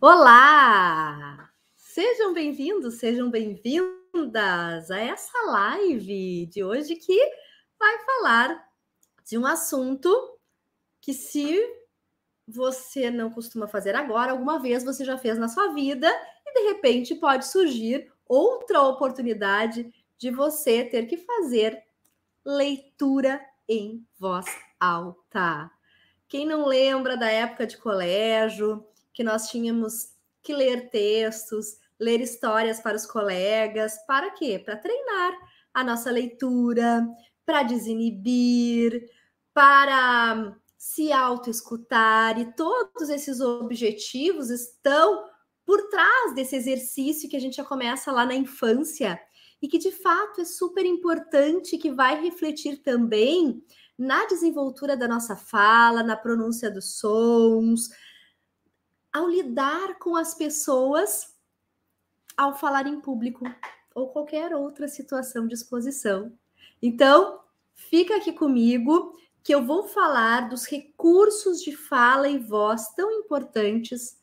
Olá! Sejam bem-vindos, sejam bem-vindas a essa live de hoje que vai falar de um assunto que, se você não costuma fazer agora, alguma vez você já fez na sua vida e de repente pode surgir outra oportunidade de você ter que fazer leitura em voz alta. Quem não lembra da época de colégio, que nós tínhamos que ler textos, ler histórias para os colegas, para quê? Para treinar a nossa leitura, para desinibir, para se autoescutar, e todos esses objetivos estão por trás desse exercício que a gente já começa lá na infância e que de fato é super importante, que vai refletir também na desenvoltura da nossa fala, na pronúncia dos sons, ao lidar com as pessoas ao falar em público ou qualquer outra situação de exposição. Então, fica aqui comigo que eu vou falar dos recursos de fala e voz tão importantes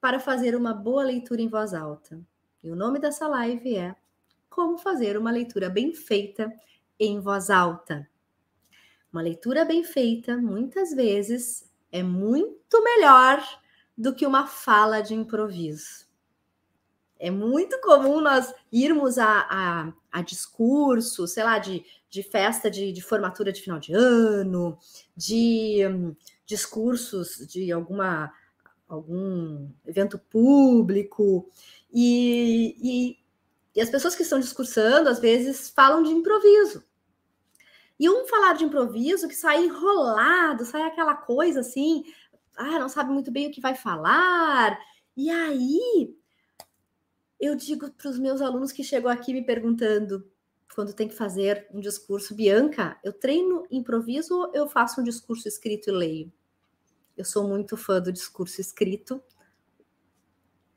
para fazer uma boa leitura em voz alta. E o nome dessa live é Como fazer uma leitura bem feita em voz alta. Uma leitura bem feita, muitas vezes, é muito melhor do que uma fala de improviso. É muito comum nós irmos a, a, a discurso, sei lá, de, de festa de, de formatura de final de ano, de um, discursos de alguma algum evento público, e, e, e as pessoas que estão discursando, às vezes, falam de improviso. E um falar de improviso que sai enrolado, sai aquela coisa assim, ah, não sabe muito bem o que vai falar. E aí eu digo para os meus alunos que chegam aqui me perguntando quando tem que fazer um discurso, Bianca, eu treino improviso ou eu faço um discurso escrito e leio? Eu sou muito fã do discurso escrito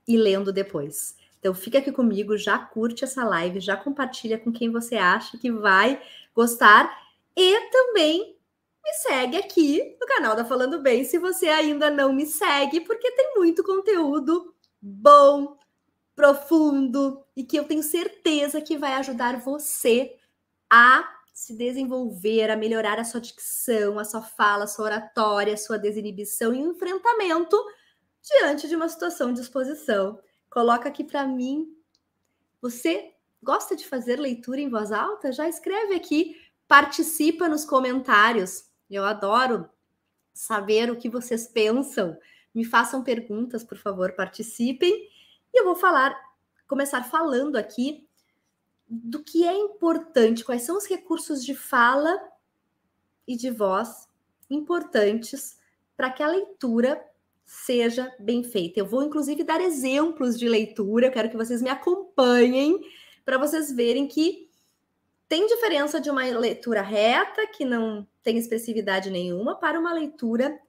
e lendo depois. Então fica aqui comigo, já curte essa live, já compartilha com quem você acha que vai gostar e também me segue aqui no canal da Falando Bem se você ainda não me segue, porque tem muito conteúdo bom, profundo e que eu tenho certeza que vai ajudar você a se desenvolver, a melhorar a sua dicção, a sua fala, a sua oratória, a sua desinibição e enfrentamento diante de uma situação de exposição. Coloca aqui para mim. Você gosta de fazer leitura em voz alta? Já escreve aqui, participa nos comentários. Eu adoro saber o que vocês pensam. Me façam perguntas, por favor, participem. E eu vou falar, começar falando aqui do que é importante, quais são os recursos de fala e de voz importantes para que a leitura seja bem feita. Eu vou, inclusive, dar exemplos de leitura, eu quero que vocês me acompanhem para vocês verem que tem diferença de uma leitura reta, que não tem expressividade nenhuma, para uma leitura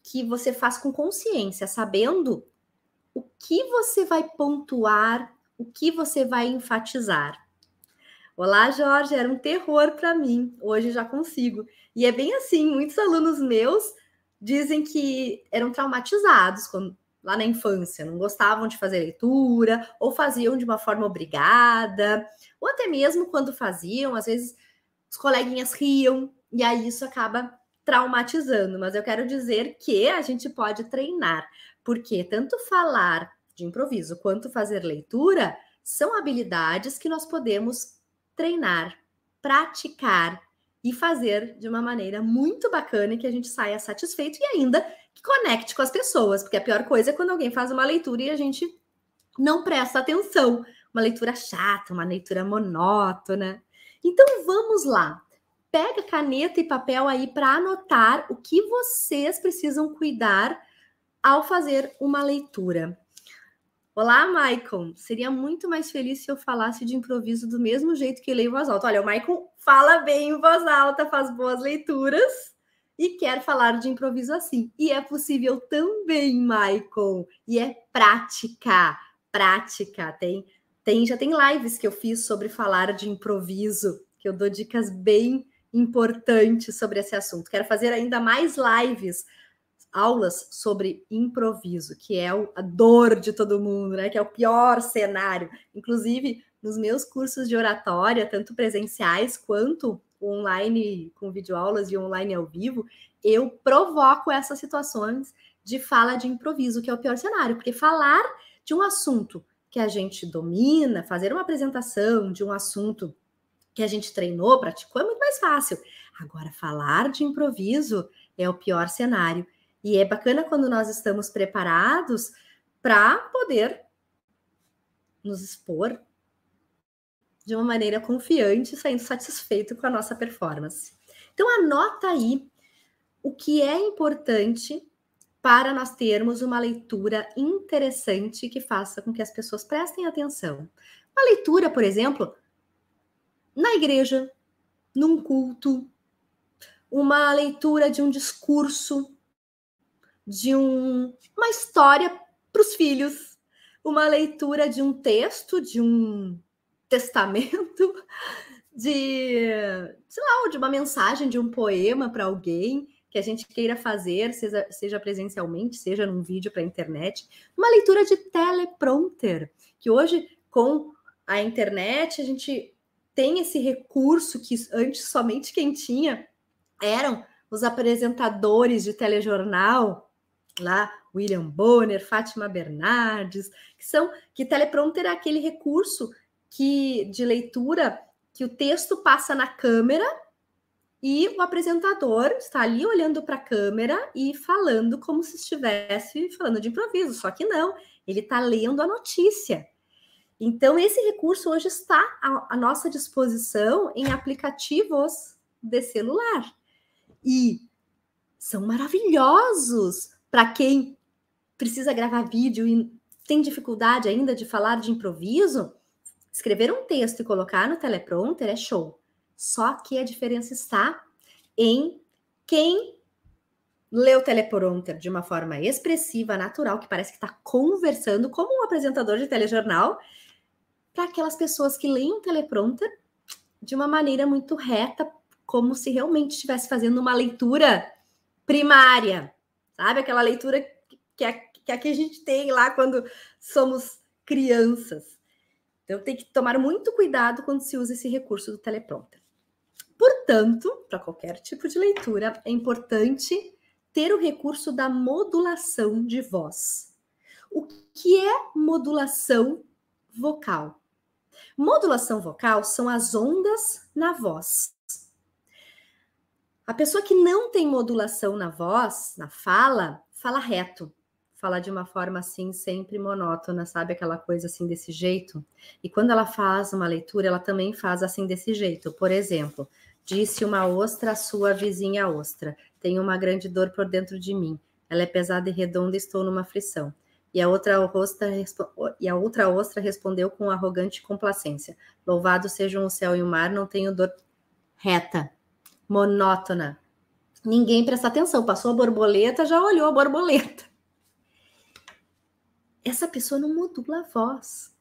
que você faz com consciência, sabendo o que você vai pontuar, o que você vai enfatizar. Olá, Jorge, era um terror para mim. Hoje já consigo. E é bem assim, muitos alunos meus dizem que eram traumatizados quando, lá na infância, não gostavam de fazer leitura, ou faziam de uma forma obrigada, ou até mesmo quando faziam, às vezes os coleguinhas riam, e aí isso acaba traumatizando. Mas eu quero dizer que a gente pode treinar, porque tanto falar de improviso quanto fazer leitura são habilidades que nós podemos treinar, praticar e fazer de uma maneira muito bacana e que a gente saia satisfeito e ainda que conecte com as pessoas, porque a pior coisa é quando alguém faz uma leitura e a gente não presta atenção, uma leitura chata, uma leitura monótona. Então vamos lá. Pega caneta e papel aí para anotar o que vocês precisam cuidar ao fazer uma leitura. Olá, Maicon. Seria muito mais feliz se eu falasse de improviso do mesmo jeito que leio em voz alta. Olha, o Maicon fala bem em voz alta, faz boas leituras e quer falar de improviso assim. E é possível também, Maicon. E é prática, prática. Tem, tem, já tem lives que eu fiz sobre falar de improviso, que eu dou dicas bem importantes sobre esse assunto. Quero fazer ainda mais lives aulas sobre improviso, que é a dor de todo mundo, né? Que é o pior cenário. Inclusive, nos meus cursos de oratória, tanto presenciais quanto online com videoaulas e online ao vivo, eu provoco essas situações de fala de improviso, que é o pior cenário, porque falar de um assunto que a gente domina, fazer uma apresentação de um assunto que a gente treinou, praticou, é muito mais fácil. Agora, falar de improviso é o pior cenário. E é bacana quando nós estamos preparados para poder nos expor de uma maneira confiante, saindo satisfeito com a nossa performance. Então, anota aí o que é importante para nós termos uma leitura interessante que faça com que as pessoas prestem atenção. Uma leitura, por exemplo, na igreja, num culto, uma leitura de um discurso, de um, uma história para os filhos, uma leitura de um texto, de um testamento, de, sei lá, de uma mensagem, de um poema para alguém que a gente queira fazer, seja, seja presencialmente, seja num vídeo para a internet, uma leitura de teleprompter, que hoje, com a internet, a gente tem esse recurso que antes somente quem tinha eram os apresentadores de telejornal, lá William Bonner, Fátima Bernardes, que são que teleprompter é aquele recurso que de leitura que o texto passa na câmera e o apresentador está ali olhando para a câmera e falando como se estivesse falando de improviso, só que não, ele está lendo a notícia. Então, esse recurso hoje está à, nossa disposição em aplicativos de celular. E são maravilhosos para quem precisa gravar vídeo e tem dificuldade ainda de falar de improviso. Escrever um texto e colocar no teleprompter é show. Só que a diferença está em quem lê o teleprompter de uma forma expressiva, natural, que parece que está conversando como um apresentador de telejornal, para aquelas pessoas que leem o teleprompter de uma maneira muito reta, como se realmente estivesse fazendo uma leitura primária, sabe? Aquela leitura que que a que a gente tem lá quando somos crianças. Então, tem que tomar muito cuidado quando se usa esse recurso do teleprompter. Portanto, para qualquer tipo de leitura, é importante ter o recurso da modulação de voz. O que é modulação vocal? Modulação vocal são as ondas na voz. A pessoa que não tem modulação na voz, na fala, fala reto. Fala de uma forma assim, sempre monótona, sabe? Aquela coisa assim desse jeito. E quando ela faz uma leitura, ela também faz assim desse jeito. Por exemplo, disse uma ostra à sua vizinha ostra: Tenho uma grande dor por dentro de mim. Ela é pesada e redonda estou numa aflição. E a outra ostra, e a outra ostra respondeu com arrogante complacência: Louvado sejam o céu e o mar, não tenho dor reta, monótona. Ninguém presta atenção. Passou a borboleta, já olhou a borboleta. Essa pessoa não modula a voz.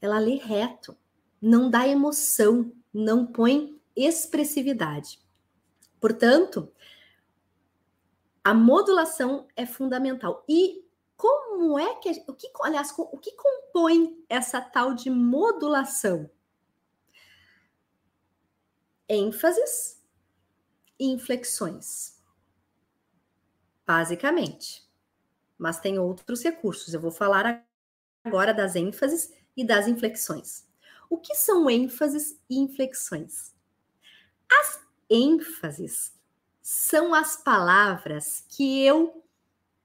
Ela lê reto, não dá emoção, não põe expressividade. Portanto, a modulação é fundamental. E como é que o que aliás o que compõe essa tal de modulação? ênfases e inflexões. Basicamente. Mas tem outros recursos. Eu vou falar agora das ênfases e das inflexões. O que são ênfases e inflexões? As ênfases são as palavras que eu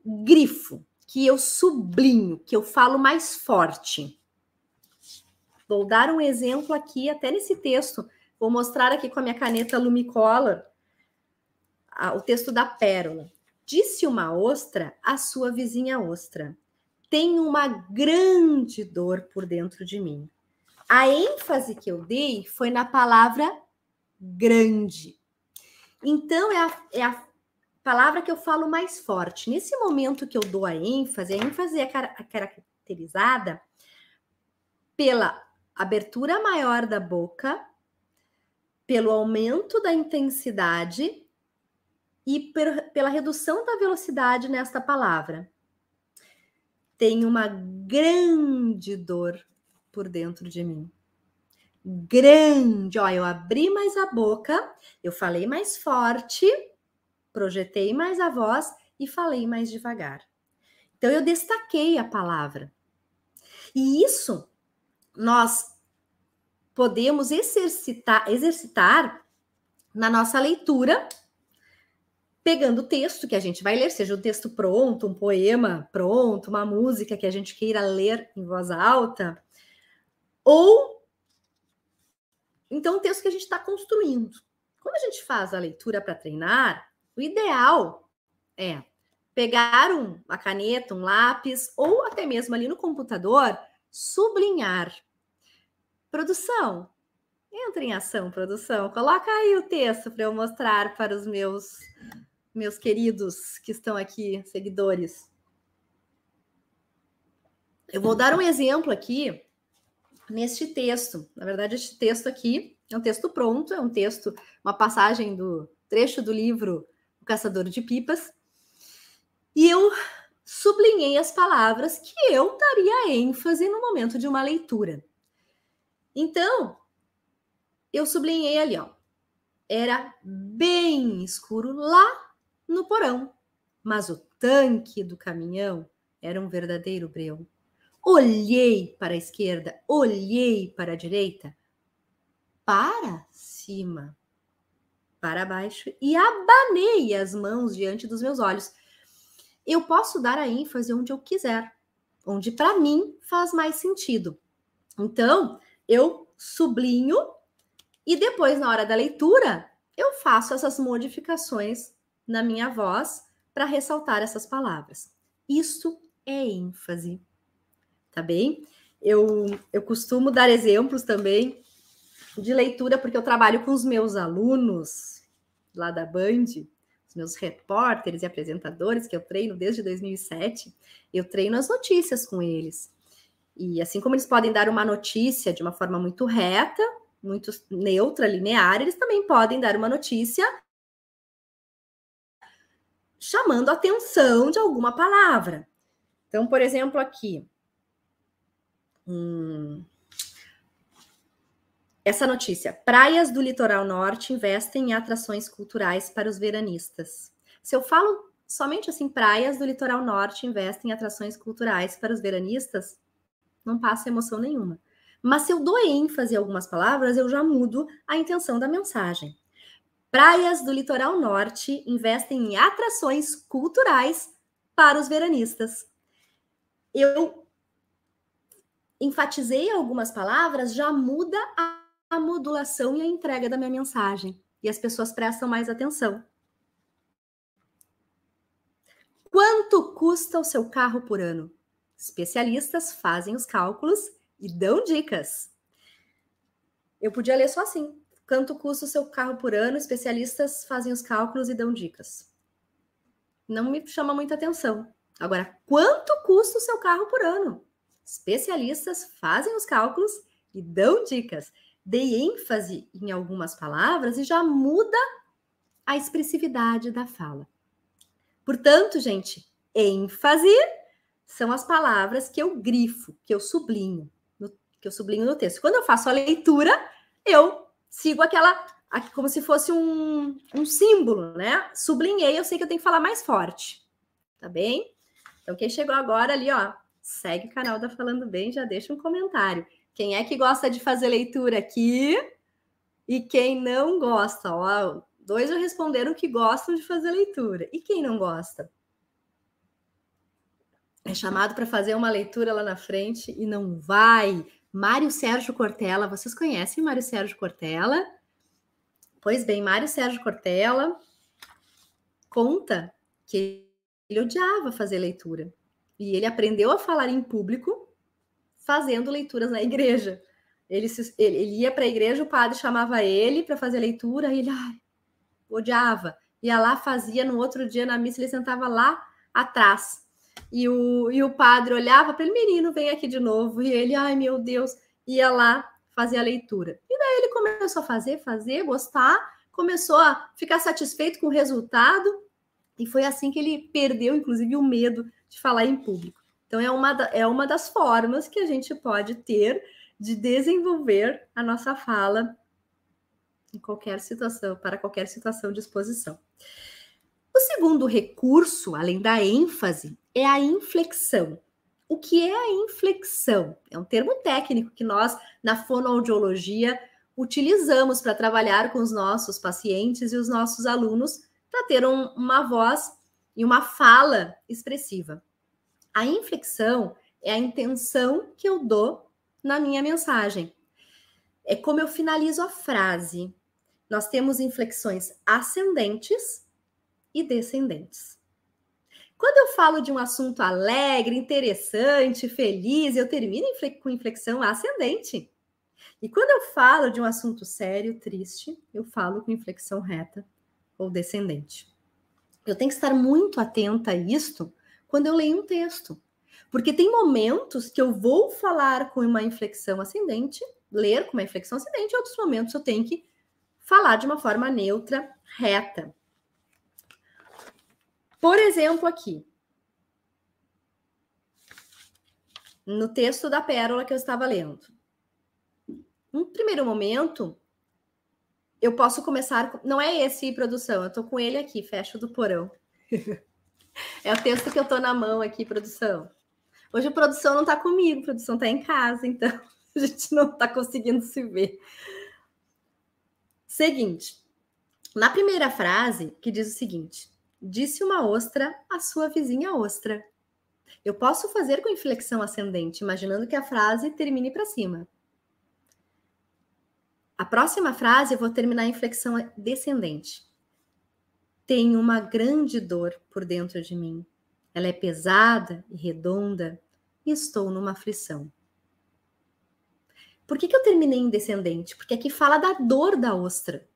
grifo, que eu sublinho, que eu falo mais forte. Vou dar um exemplo aqui, até nesse texto. Vou mostrar aqui com a minha caneta Lumicolor o texto da pérola. Disse uma ostra à sua vizinha ostra: Tenho uma grande dor por dentro de mim. A ênfase que eu dei foi na palavra grande. Então, é a, é a palavra que eu falo mais forte. Nesse momento que eu dou a ênfase, a ênfase é caracterizada pela abertura maior da boca, pelo aumento da intensidade e per, pela redução da velocidade nesta palavra. Tem uma grande dor por dentro de mim. Grande, ó, eu abri mais a boca, eu falei mais forte, projetei mais a voz e falei mais devagar. Então eu destaquei a palavra. E isso nós podemos exercitar, exercitar na nossa leitura, pegando o texto que a gente vai ler, seja um texto pronto, um poema pronto, uma música que a gente queira ler em voz alta, ou então um texto que a gente está construindo. Quando a gente faz a leitura para treinar, o ideal é pegar um, uma caneta, um lápis, ou até mesmo ali no computador, sublinhar. Produção, entra em ação, produção. Coloca aí o texto para eu mostrar para os meus meus queridos que estão aqui, seguidores. Eu vou dar um exemplo aqui neste texto. Na verdade, este texto aqui é um texto pronto, é um texto, uma passagem do trecho do livro O Caçador de Pipas. E eu sublinhei as palavras que eu daria ênfase no momento de uma leitura. Então, eu sublinhei ali, ó. Era bem escuro lá no porão, mas o tanque do caminhão era um verdadeiro breu. Olhei para a esquerda, olhei para a direita, para cima, para baixo e abanei as mãos diante dos meus olhos eu posso dar a ênfase onde eu quiser, onde para mim faz mais sentido. Então, eu sublinho e depois, na hora da leitura, eu faço essas modificações na minha voz para ressaltar essas palavras. Isso é ênfase, tá bem? Eu, eu costumo dar exemplos também de leitura, porque eu trabalho com os meus alunos lá da Band, os meus repórteres e apresentadores, que eu treino desde 2007, eu treino as notícias com eles. E assim como eles podem dar uma notícia de uma forma muito reta, muito neutra, linear, eles também podem dar uma notícia chamando a atenção de alguma palavra. Então, por exemplo, aqui. Hum, essa notícia: praias do litoral norte investem em atrações culturais para os veranistas. Se eu falo somente assim, praias do litoral norte investem em atrações culturais para os veranistas, não passa emoção nenhuma. Mas se eu dou ênfase em algumas palavras, eu já mudo a intenção da mensagem. Praias do litoral norte investem em atrações culturais para os veranistas. Eu enfatizei algumas palavras, já muda a modulação e a entrega da minha mensagem. E as pessoas prestam mais atenção. Quanto custa o seu carro por ano? Especialistas fazem os cálculos e dão dicas. Eu podia ler só assim. Quanto custa o seu carro por ano? Especialistas fazem os cálculos e dão dicas. Não me chama muita atenção. Agora, quanto custa o seu carro por ano? Especialistas fazem os cálculos e dão dicas dei ênfase em algumas palavras e já muda a expressividade da fala. Portanto, gente, ênfase são as palavras que eu grifo, que eu sublinho, que eu sublinho no texto. Quando eu faço a leitura, eu sigo aquela, como se fosse um, um símbolo, né? Sublinhei, eu sei que eu tenho que falar mais forte, tá bem? Então, quem chegou agora ali, ó, segue o canal da Falando Bem, já deixa um comentário. Quem é que gosta de fazer leitura aqui? E quem não gosta? Ó, dois já responderam que gostam de fazer leitura. E quem não gosta? É chamado para fazer uma leitura lá na frente e não vai. Mário Sérgio Cortella, vocês conhecem Mário Sérgio Cortella? Pois bem, Mário Sérgio Cortella conta que ele odiava fazer leitura. E ele aprendeu a falar em público fazendo leituras na igreja. Ele, se, ele, ele ia para a igreja, o padre chamava ele para fazer leitura, e ele ai, odiava. Ia lá, fazia, no outro dia na missa ele sentava lá atrás. E o, e o padre olhava para ele, menino, vem aqui de novo. E ele, ai meu Deus, ia lá fazer a leitura. E daí ele começou a fazer, fazer, gostar, começou a ficar satisfeito com o resultado e foi assim que ele perdeu, inclusive, o medo de falar em público. Então, é uma, é uma das formas que a gente pode ter de desenvolver a nossa fala em qualquer situação, para qualquer situação de exposição. O segundo recurso, além da ênfase, é a inflexão. O que é a inflexão? É um termo técnico que nós, na fonoaudiologia, utilizamos para trabalhar com os nossos pacientes e os nossos alunos para ter um, uma voz e uma fala expressiva. A inflexão é a intenção que eu dou na minha mensagem. É como eu finalizo a frase. Nós temos inflexões ascendentes e descendentes. Quando eu falo de um assunto alegre, interessante, feliz, eu termino com inflexão ascendente. E quando eu falo de um assunto sério, triste, eu falo com inflexão reta ou descendente. Eu tenho que estar muito atenta a isto quando eu leio um texto. Porque tem momentos que eu vou falar com uma inflexão ascendente, ler com uma inflexão ascendente, e outros momentos eu tenho que falar de uma forma neutra, reta. Por exemplo, aqui. No texto da pérola que eu estava lendo. No primeiro momento, eu posso começar. Com... Não é esse produção, eu estou com ele aqui, fecho do porão. é o texto que eu estou na mão aqui, produção. Hoje a produção não está comigo, a produção está em casa, então a gente não está conseguindo se ver. Seguinte, na primeira frase, que diz o seguinte: Disse uma ostra à sua vizinha ostra. Eu posso fazer com inflexão ascendente, imaginando que a frase termine para cima. A próxima frase eu vou terminar em flexão descendente. Tenho uma grande dor por dentro de mim. Ela é pesada e redonda e estou numa aflição. Por que, que eu terminei em descendente? Porque aqui fala da dor da ostra.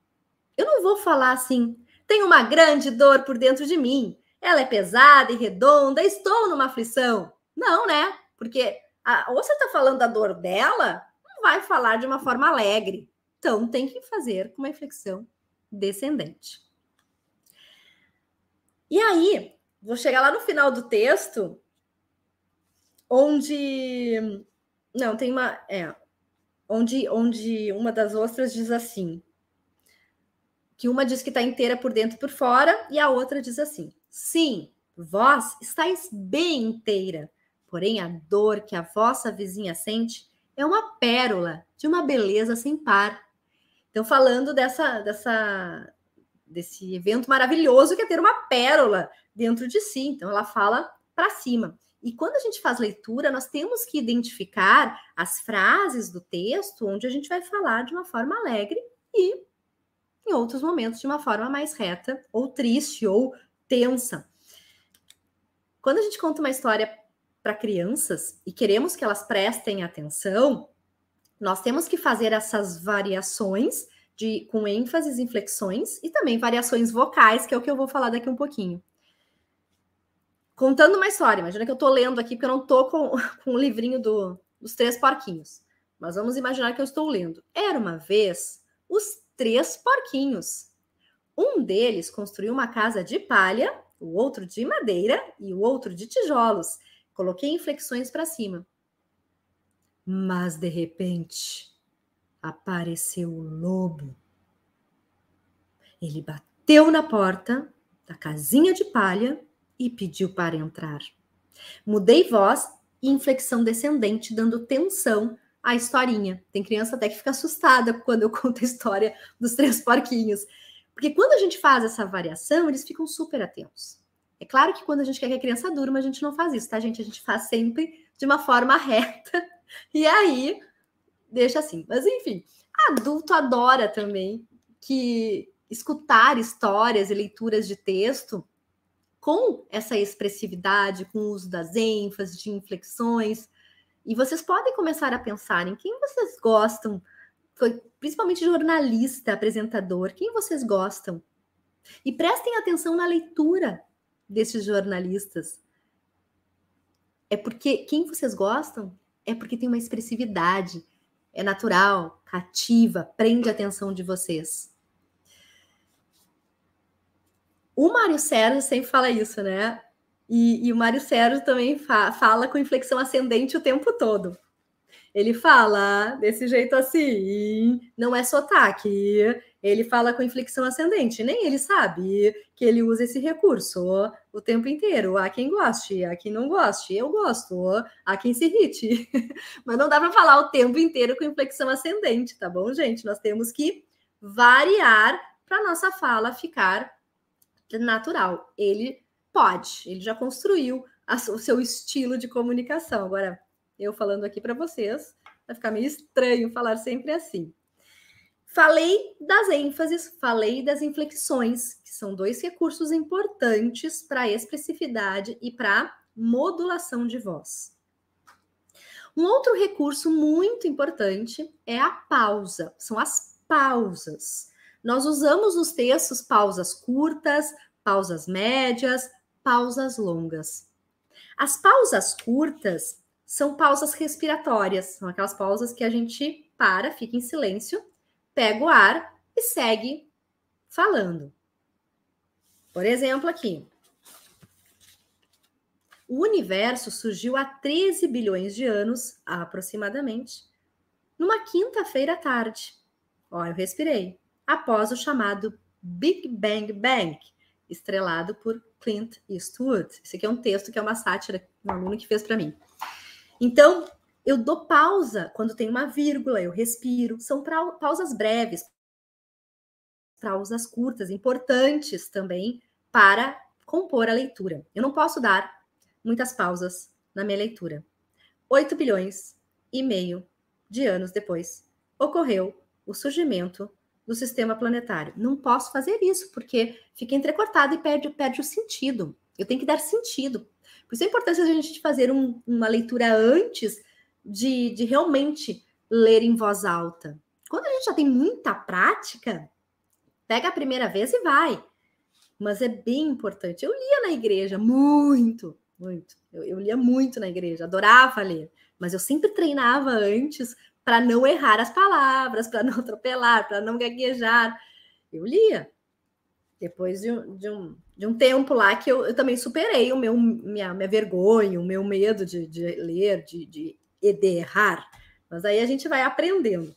Eu não vou falar assim, tenho uma grande dor por dentro de mim. Ela é pesada e redonda, estou numa aflição. Não, né? Porque a, ou você está falando da dor dela, não vai falar de uma forma alegre. Então tem que fazer com uma inflexão descendente. E aí, vou chegar lá no final do texto, onde. Não, tem uma. É. Onde, onde uma das ostras diz assim: que uma diz que está inteira por dentro e por fora, e a outra diz assim: Sim, vós estáis bem inteira, porém a dor que a vossa vizinha sente é uma pérola de uma beleza sem par. Então, falando dessa, dessa, desse evento maravilhoso que é ter uma pérola dentro de si. Então, ela fala para cima. E quando a gente faz leitura, nós temos que identificar as frases do texto onde a gente vai falar de uma forma alegre e em outros momentos de uma forma mais reta, ou triste, ou tensa. Quando a gente conta uma história para crianças e queremos que elas prestem atenção, nós temos que fazer essas variações de com ênfases, inflexões e também variações vocais, que é o que eu vou falar daqui um pouquinho. Contando uma história, imagina que eu estou lendo aqui, porque eu não estou com, com o livrinho do, dos três porquinhos. Mas vamos imaginar que eu estou lendo. Era uma vez os três porquinhos. Um deles construiu uma casa de palha, o outro de madeira e o outro de tijolos. Coloquei inflexões para cima. Mas de repente apareceu o lobo. Ele bateu na porta da casinha de palha e pediu para entrar. Mudei voz e inflexão descendente, dando tensão a historinha. Tem criança até que fica assustada quando eu conto a história dos três porquinhos. Porque quando a gente faz essa variação, eles ficam super atentos. É claro que quando a gente quer que a criança durma, a gente não faz isso, tá, gente? A gente faz sempre de uma forma reta. E aí, deixa assim. Mas enfim, adulto adora também que escutar histórias e leituras de texto com essa expressividade, com o uso das ênfases, de inflexões, e vocês podem começar a pensar em quem vocês gostam, principalmente jornalista, apresentador, quem vocês gostam. E prestem atenção na leitura desses jornalistas. É porque quem vocês gostam é porque tem uma expressividade, é natural, cativa, prende a atenção de vocês. O Mário Sérgio sempre fala isso, né? E, e o Mário Sérgio também fa fala com inflexão ascendente o tempo todo. Ele fala desse jeito assim, não é sotaque. Ele fala com inflexão ascendente, nem ele sabe que ele usa esse recurso o tempo inteiro. Há quem goste, há quem não goste. Eu gosto, há quem se irrite. Mas não dá para falar o tempo inteiro com inflexão ascendente, tá bom, gente? Nós temos que variar para nossa fala ficar natural. Ele pode, ele já construiu a, o seu estilo de comunicação. Agora, eu falando aqui para vocês, vai ficar meio estranho falar sempre assim. Falei das ênfases, falei das inflexões, que são dois recursos importantes para a expressividade e para modulação de voz. Um outro recurso muito importante é a pausa, são as pausas. Nós usamos nos textos pausas curtas, pausas médias, pausas longas. As pausas curtas são pausas respiratórias, são aquelas pausas que a gente para, fica em silêncio, pega o ar e segue falando. Por exemplo, aqui. O universo surgiu há 13 bilhões de anos, aproximadamente, numa quinta-feira à tarde. Ó, eu respirei após o chamado Big Bang Bang, estrelado por Clint Eastwood. Esse aqui é um texto que é uma sátira, um aluno que fez para mim. Então, eu dou pausa quando tem uma vírgula, eu respiro. São pausas breves, pausas curtas, importantes também para compor a leitura. Eu não posso dar muitas pausas na minha leitura. 8 bilhões e meio de anos depois, ocorreu o surgimento do sistema planetário. Não posso fazer isso, porque fica entrecortado e perde, perde o sentido. Eu tenho que dar sentido. Por isso a importância de a gente fazer um, uma leitura antes de, de realmente ler em voz alta. Quando a gente já tem muita prática, pega a primeira vez e vai. Mas é bem importante. Eu lia na igreja muito, muito. Eu, eu lia muito na igreja, adorava ler. Mas eu sempre treinava antes para não errar as palavras, para não atropelar, para não gaguejar. Eu lia. Depois de um, de um, de um tempo lá que eu, eu também superei o meu, minha, minha vergonha, o meu medo de, de ler, de, de, de errar. Mas aí a gente vai aprendendo.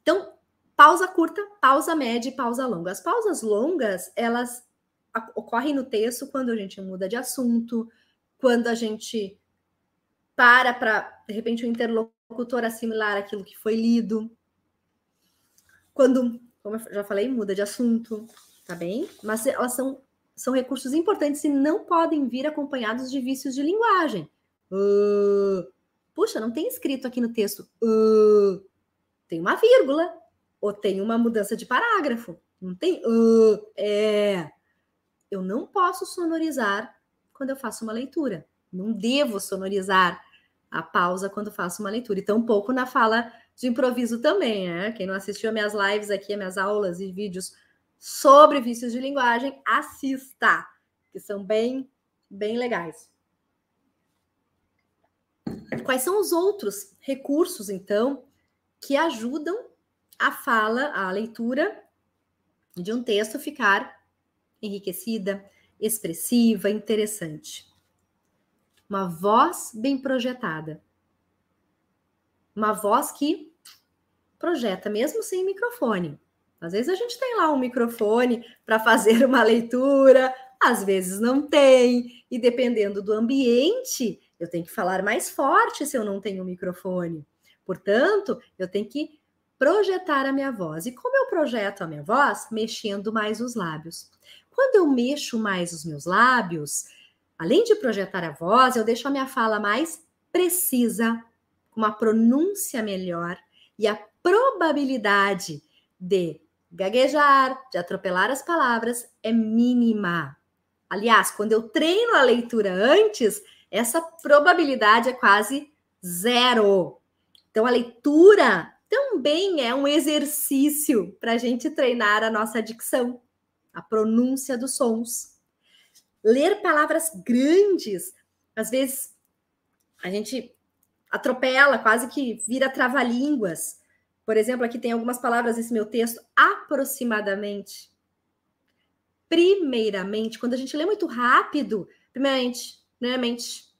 Então, pausa curta, pausa média e pausa longa. As pausas longas, elas ocorrem no texto quando a gente muda de assunto, quando a gente para para, de repente, o interlocutor locutor assimilar aquilo que foi lido. Quando, como eu já falei, muda de assunto, tá bem? Mas elas são, são recursos importantes e não podem vir acompanhados de vícios de linguagem. Uh, puxa, não tem escrito aqui no texto. Uh, tem uma vírgula ou tem uma mudança de parágrafo. Não tem. Uh, é. Eu não posso sonorizar quando eu faço uma leitura. Não devo sonorizar a pausa quando faço uma leitura. E tão pouco na fala de improviso também, né? Quem não assistiu as minhas lives aqui, as minhas aulas e vídeos sobre vícios de linguagem, assista, que são bem, bem legais. Quais são os outros recursos, então, que ajudam a fala, a leitura de um texto ficar enriquecida, expressiva, interessante? Uma voz bem projetada. Uma voz que projeta, mesmo sem microfone. Às vezes a gente tem lá um microfone para fazer uma leitura, às vezes não tem, e dependendo do ambiente, eu tenho que falar mais forte se eu não tenho microfone. Portanto, eu tenho que projetar a minha voz. E como eu projeto a minha voz? Mexendo mais os lábios. Quando eu mexo mais os meus lábios, Além de projetar a voz, eu deixo a minha fala mais precisa, com uma pronúncia melhor e a probabilidade de gaguejar, de atropelar as palavras é mínima. Aliás, quando eu treino a leitura antes, essa probabilidade é quase zero. Então, a leitura também é um exercício para a gente treinar a nossa dicção, a pronúncia dos sons ler palavras grandes. Às vezes a gente atropela, quase que vira trava-línguas. Por exemplo, aqui tem algumas palavras nesse meu texto, aproximadamente. primeiramente, quando a gente lê muito rápido, primeiramente, primeiramente,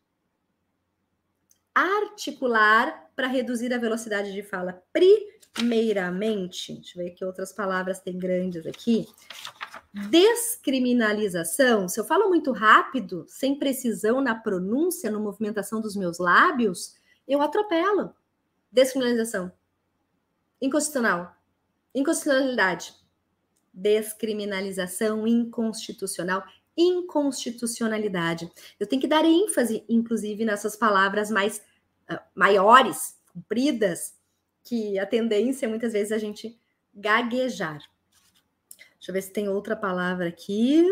articular para reduzir a velocidade de fala. Primeiramente, deixa eu ver que outras palavras tem grandes aqui. Descriminalização, se eu falo muito rápido, sem precisão na pronúncia, na movimentação dos meus lábios, eu atropelo. Descriminalização. Inconstitucional. Inconstitucionalidade. Descriminalização inconstitucional. Inconstitucionalidade. Eu tenho que dar ênfase, inclusive, nessas palavras mais uh, maiores, compridas, que a tendência muitas vezes a gente gaguejar. Deixa eu ver se tem outra palavra aqui.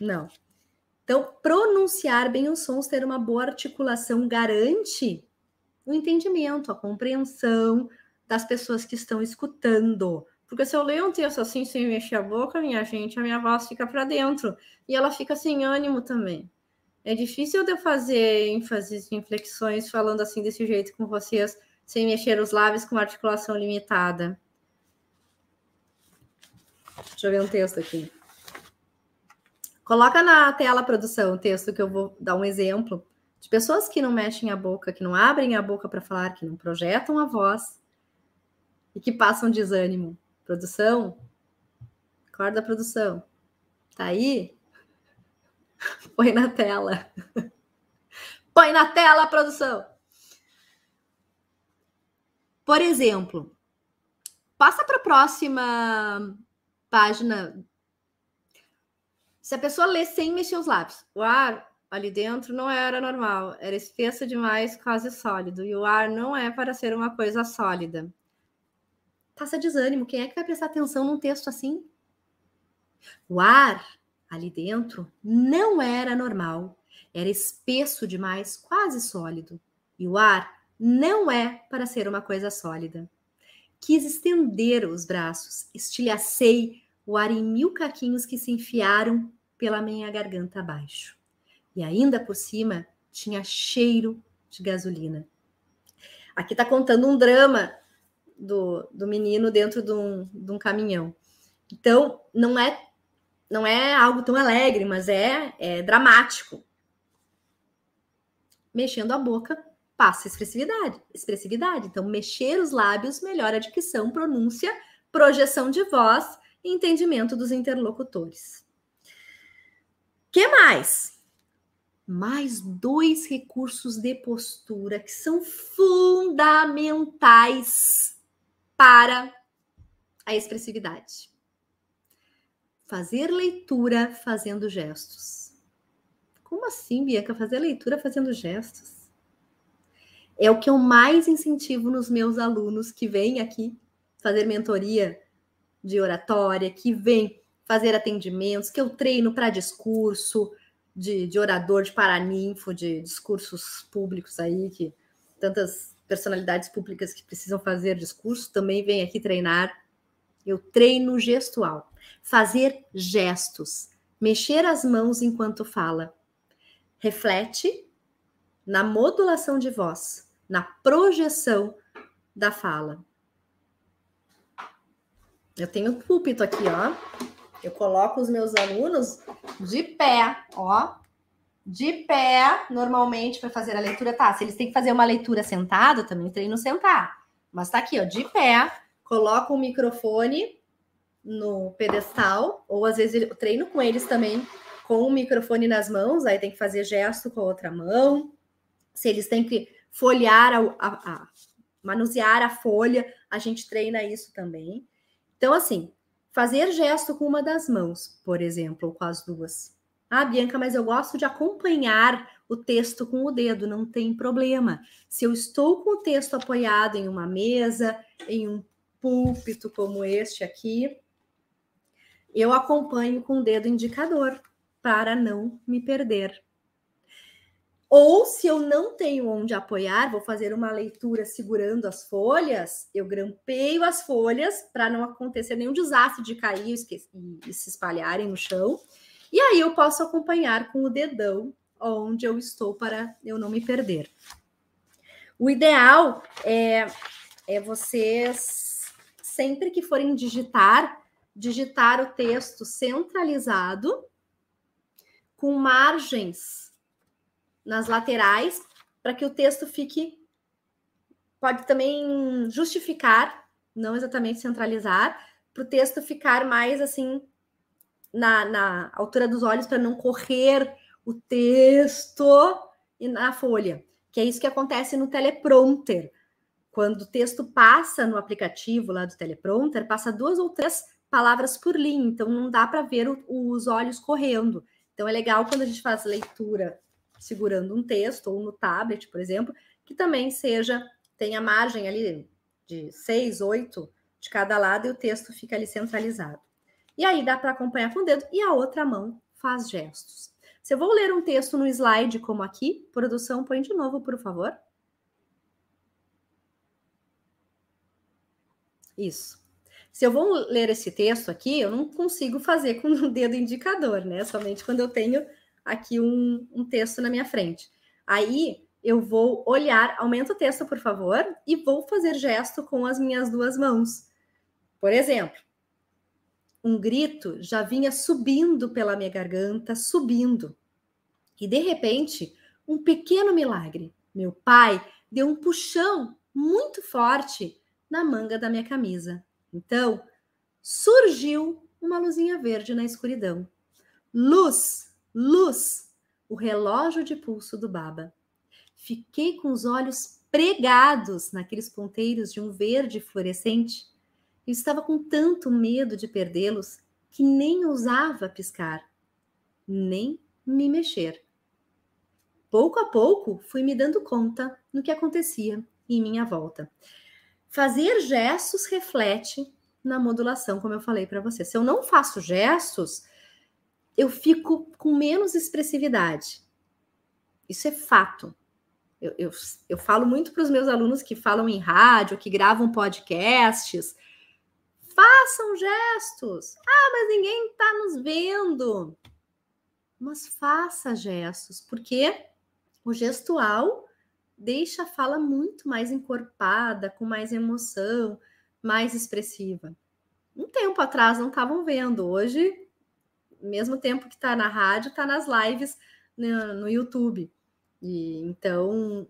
Não. Então, pronunciar bem os sons, ter uma boa articulação, garante o entendimento, a compreensão das pessoas que estão escutando. Porque se eu leio um texto assim, sem mexer a boca, minha gente, a minha voz fica para dentro. E ela fica sem ânimo também. É difícil de eu fazer ênfases, inflexões, falando assim desse jeito com vocês, sem mexer os lábios com articulação limitada. Deixa eu ver um texto aqui. Coloca na tela produção o texto que eu vou dar um exemplo de pessoas que não mexem a boca, que não abrem a boca para falar, que não projetam a voz e que passam desânimo. Produção? Acorda produção. Tá aí? Põe na tela. Põe na tela, produção. Por exemplo, passa para a próxima página. Se a pessoa lê sem mexer os lábios, o ar ali dentro não era normal, era espesso demais, quase sólido, e o ar não é para ser uma coisa sólida. Passa desânimo, quem é que vai prestar atenção num texto assim? O ar ali dentro não era normal, era espesso demais, quase sólido, e o ar não é para ser uma coisa sólida. Quis estender os braços, estilhacei o ar em mil caquinhos que se enfiaram pela minha garganta abaixo. E ainda por cima tinha cheiro de gasolina. Aqui está contando um drama do, do menino dentro de um, de um caminhão. Então, não é não é algo tão alegre, mas é, é dramático. Mexendo a boca, passa expressividade, expressividade. Então, mexer os lábios melhora a dicção, pronúncia, projeção de voz entendimento dos interlocutores. Que mais? Mais dois recursos de postura que são fundamentais para a expressividade. Fazer leitura fazendo gestos. Como assim, Bianca? Fazer leitura fazendo gestos? É o que eu mais incentivo nos meus alunos que vêm aqui fazer mentoria de oratória, que vem fazer atendimentos, que eu treino para discurso, de, de orador, de paraninfo, de discursos públicos aí, que tantas personalidades públicas que precisam fazer discurso também vem aqui treinar. Eu treino gestual, fazer gestos, mexer as mãos enquanto fala. Reflete na modulação de voz, na projeção da fala. Eu tenho um púlpito aqui, ó. Eu coloco os meus alunos de pé, ó. De pé, normalmente, para fazer a leitura. Tá, se eles têm que fazer uma leitura sentado, também treino sentar. Mas tá aqui, ó, de pé. Coloco o microfone no pedestal, ou às vezes eu treino com eles também com o microfone nas mãos, aí tem que fazer gesto com a outra mão. Se eles têm que folhear, a, a, a manusear a folha, a gente treina isso também. Então, assim, fazer gesto com uma das mãos, por exemplo, ou com as duas. Ah, Bianca, mas eu gosto de acompanhar o texto com o dedo, não tem problema. Se eu estou com o texto apoiado em uma mesa, em um púlpito como este aqui, eu acompanho com o dedo indicador para não me perder. Ou se eu não tenho onde apoiar, vou fazer uma leitura segurando as folhas, eu grampeio as folhas para não acontecer nenhum desastre de cair e, se espalharem no chão. E aí eu posso acompanhar com o dedão onde eu estou para eu não me perder. O ideal é, é vocês, sempre que forem digitar, digitar o texto centralizado, com margens nas laterais, para que o texto fique. Pode também justificar, não exatamente centralizar, para o texto ficar mais assim na, na altura dos olhos, para não correr o texto e na folha, que é isso que acontece no teleprompter. Quando o texto passa no aplicativo lá do teleprompter, passa duas ou três palavras por linha, então não dá para ver o, os olhos correndo. Então é legal quando a gente faz leitura segurando um texto ou no tablet, por exemplo, que também seja tenha margem ali de seis, oito de cada lado e o texto fica ali centralizado. E aí dá para acompanhar com o dedo e a outra mão faz gestos. Se eu vou ler um texto no slide como aqui, produção, põe de novo, por favor. Isso. Se eu vou ler esse texto aqui, eu não consigo fazer com o dedo indicador, né? Somente quando eu tenho aqui um, um texto na minha frente. Aí eu vou olhar, aumenta o texto, por favor, e vou fazer gesto com as minhas duas mãos. Por exemplo, um grito já vinha subindo pela minha garganta, subindo. E de repente, um pequeno milagre. Meu pai deu um puxão muito forte na manga da minha camisa. Então, surgiu uma luzinha verde na escuridão. Luz, luz, o relógio de pulso do Baba. Fiquei com os olhos pregados naqueles ponteiros de um verde fluorescente eu estava com tanto medo de perdê-los que nem ousava piscar, nem me mexer. Pouco a pouco fui me dando conta no que acontecia em minha volta. Fazer gestos reflete na modulação, como eu falei para você. Se eu não faço gestos, eu fico com menos expressividade. Isso é fato. Eu, eu, eu falo muito para os meus alunos que falam em rádio, que gravam podcasts, Façam gestos. Ah, mas ninguém está nos vendo. Mas faça gestos, porque o gestual deixa a fala muito mais encorpada, com mais emoção, mais expressiva. Um tempo atrás não estavam vendo, hoje, mesmo tempo que está na rádio, está nas lives no, no YouTube. E então,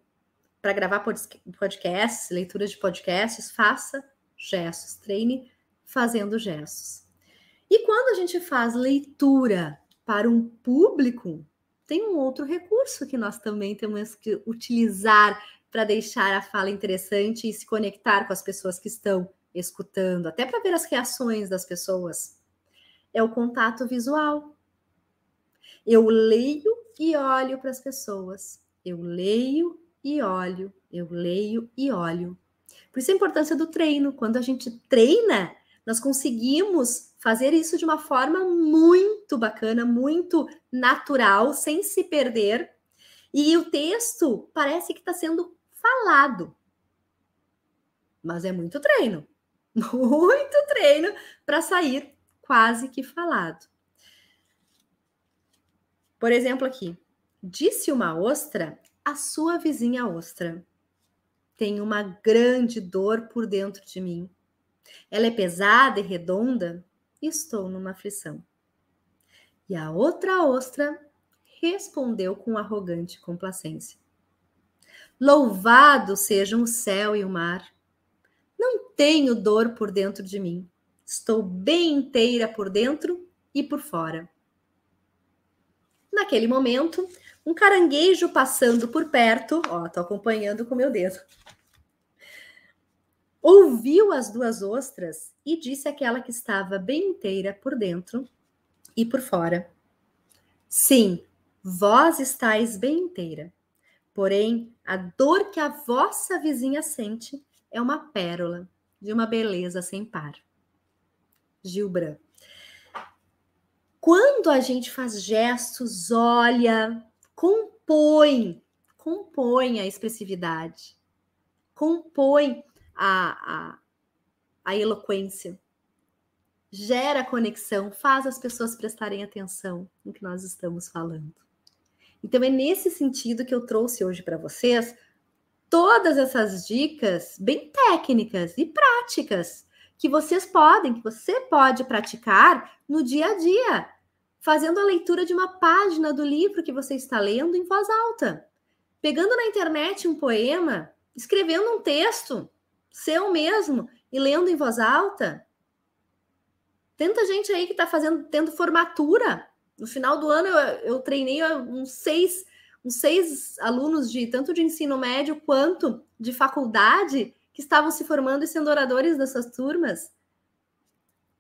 para gravar podcasts, leituras de podcasts, faça gestos, treine fazendo gestos. E quando a gente faz leitura para um público, tem um outro recurso que nós também temos que utilizar para deixar a fala interessante e se conectar com as pessoas que estão escutando, até para ver as reações das pessoas. É o contato visual. Eu leio e olho para as pessoas. Eu leio e olho, eu leio e olho. Por isso a importância do treino. Quando a gente treina, nós conseguimos fazer isso de uma forma muito bacana, muito natural, sem se perder. E o texto parece que está sendo falado. Mas é muito treino. Muito treino para sair quase que falado. Por exemplo, aqui. Disse uma ostra à sua vizinha ostra: Tenho uma grande dor por dentro de mim. Ela é pesada e redonda? Estou numa aflição. E a outra ostra respondeu com arrogante complacência: Louvado sejam o céu e o mar. Não tenho dor por dentro de mim. Estou bem inteira por dentro e por fora. Naquele momento, um caranguejo passando por perto, ó, tô acompanhando com meu dedo ouviu as duas ostras e disse àquela que estava bem inteira por dentro e por fora: Sim, vós estáis bem inteira. Porém, a dor que a vossa vizinha sente é uma pérola de uma beleza sem par. Gilbran. Quando a gente faz gestos, olha, compõe, compõe a expressividade, compõe a, a, a eloquência, gera conexão, faz as pessoas prestarem atenção no que nós estamos falando. Então é nesse sentido que eu trouxe hoje para vocês todas essas dicas bem técnicas e práticas que vocês podem, que você pode praticar no dia a dia, fazendo a leitura de uma página do livro que você está lendo em voz alta. Pegando na internet um poema, escrevendo um texto seu mesmo e lendo em voz alta. Tanta gente aí que está fazendo, tendo formatura. No final do ano eu, eu treinei uns seis, uns seis alunos de tanto de ensino médio quanto de faculdade que estavam se formando e sendo oradores dessas turmas.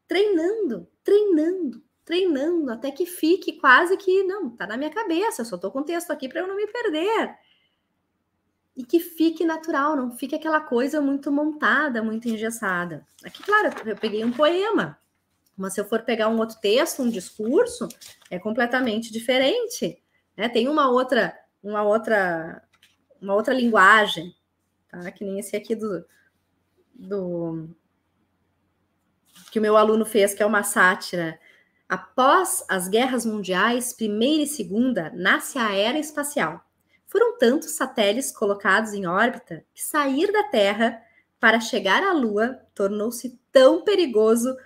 Treinando, treinando, treinando, até que fique quase que, não, tá na minha cabeça, eu só estou com texto aqui para eu não me perder e que fique natural, não fique aquela coisa muito montada, muito engessada. Aqui, claro, eu peguei um poema, mas se eu for pegar um outro texto, um discurso, é completamente diferente. Né? Tem uma outra, uma outra, uma outra linguagem, tá? Que nem esse aqui do, do que o meu aluno fez, que é uma sátira. Após as guerras mundiais, primeira e segunda, nasce a era espacial foram tantos satélites colocados em órbita que sair da Terra para chegar à Lua tornou-se tão perigoso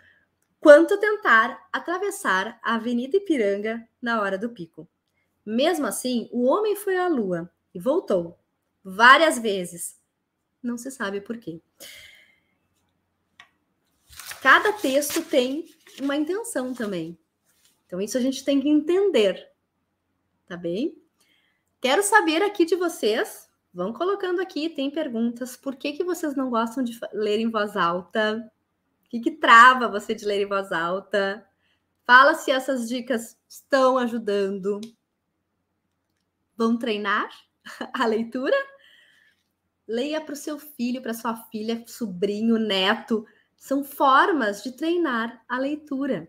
quanto tentar atravessar a Avenida Ipiranga na hora do pico. Mesmo assim, o homem foi à Lua e voltou várias vezes. Não se sabe por quê. Cada texto tem uma intenção também. Então, isso a gente tem que entender. Tá bem? Quero saber aqui de vocês. Vão colocando aqui, tem perguntas. Por que, que vocês não gostam de ler em voz alta? O que, que trava você de ler em voz alta? Fala se essas dicas estão ajudando. Vão treinar a leitura? Leia para o seu filho, para sua filha, sobrinho, neto. São formas de treinar a leitura.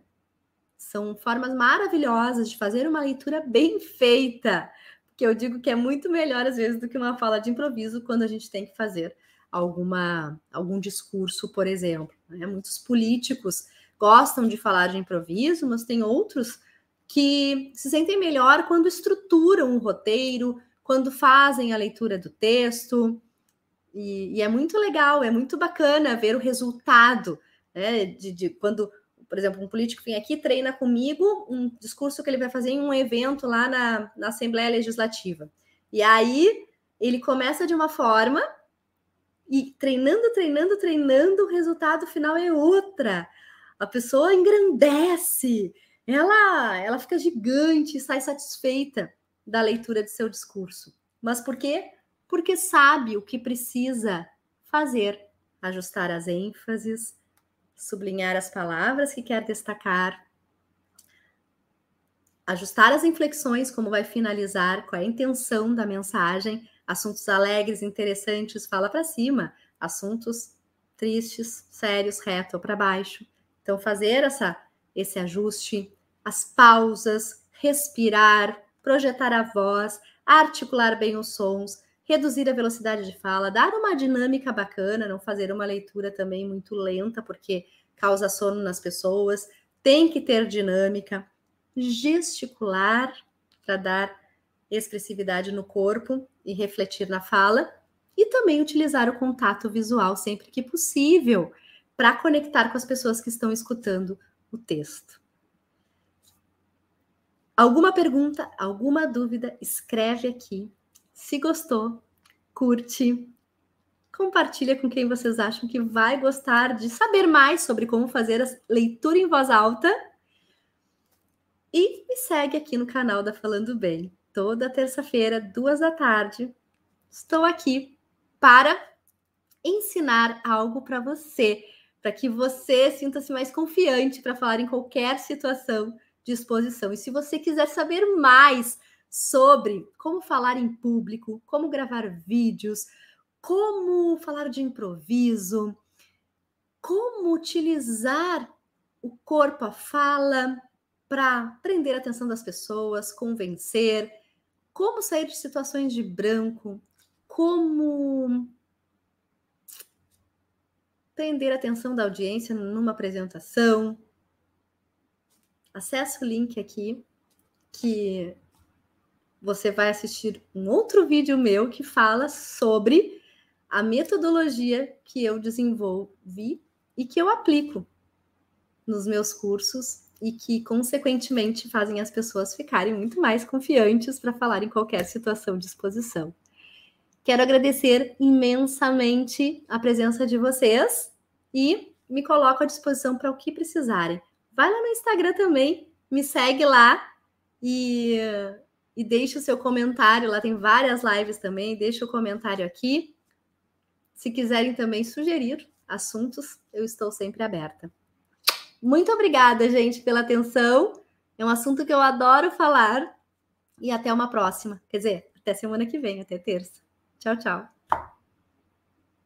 São formas maravilhosas de fazer uma leitura bem feita que eu digo que é muito melhor às vezes do que uma fala de improviso quando a gente tem que fazer alguma algum discurso, por exemplo. Né? Muitos políticos gostam de falar de improviso, mas tem outros que se sentem melhor quando estruturam um roteiro, quando fazem a leitura do texto. E, e é muito legal, é muito bacana ver o resultado né, de, de quando por exemplo, um político vem aqui, treina comigo um discurso que ele vai fazer em um evento lá na, na Assembleia Legislativa. E aí ele começa de uma forma e treinando, treinando, treinando, o resultado final é outra. A pessoa engrandece, ela, ela fica gigante, sai satisfeita da leitura de seu discurso. Mas por quê? Porque sabe o que precisa fazer, ajustar as ênfases, sublinhar as palavras que quer destacar, ajustar as inflexões, como vai finalizar, qual é a intenção da mensagem, assuntos alegres, interessantes, fala para cima, assuntos tristes, sérios, reto ou para baixo. Então, fazer essa, esse ajuste, as pausas, respirar, projetar a voz, articular bem os sons, reduzir a velocidade de fala, dar uma dinâmica bacana, não fazer uma leitura também muito lenta, porque causa sono nas pessoas. Tem que ter dinâmica, gesticular para dar expressividade no corpo e refletir na fala, e também utilizar o contato visual sempre que possível para conectar com as pessoas que estão escutando o texto. Alguma pergunta, alguma dúvida, escreve aqui se gostou, curte, compartilha com quem vocês acham que vai gostar de saber mais sobre como fazer a leitura em voz alta. E me segue aqui no canal da Falando Bem. Toda terça-feira, duas da tarde, estou aqui para ensinar algo para você, para que você sinta-se mais confiante para falar em qualquer situação de exposição. E se você quiser saber mais sobre como falar em público, como gravar vídeos, como falar de improviso, como utilizar o corpo, a fala, para prender a atenção das pessoas, convencer, como sair de situações de branco, como prender a atenção da audiência numa apresentação. Acesse o link aqui que você vai assistir um outro vídeo meu que fala sobre a metodologia que eu desenvolvi e que eu aplico nos meus cursos e que, consequentemente, fazem as pessoas ficarem muito mais confiantes para falar em qualquer situação de exposição. Quero agradecer imensamente a presença de vocês e me coloco à disposição para o que precisarem. Vai lá no Instagram também, me segue lá e, e deixe o seu comentário. Lá tem várias lives também. Deixa o comentário aqui. Se quiserem também sugerir assuntos, eu estou sempre aberta. Muito obrigada, gente, pela atenção. É um assunto que eu adoro falar. E até uma próxima. Quer dizer, até semana que vem, até terça. Tchau, tchau.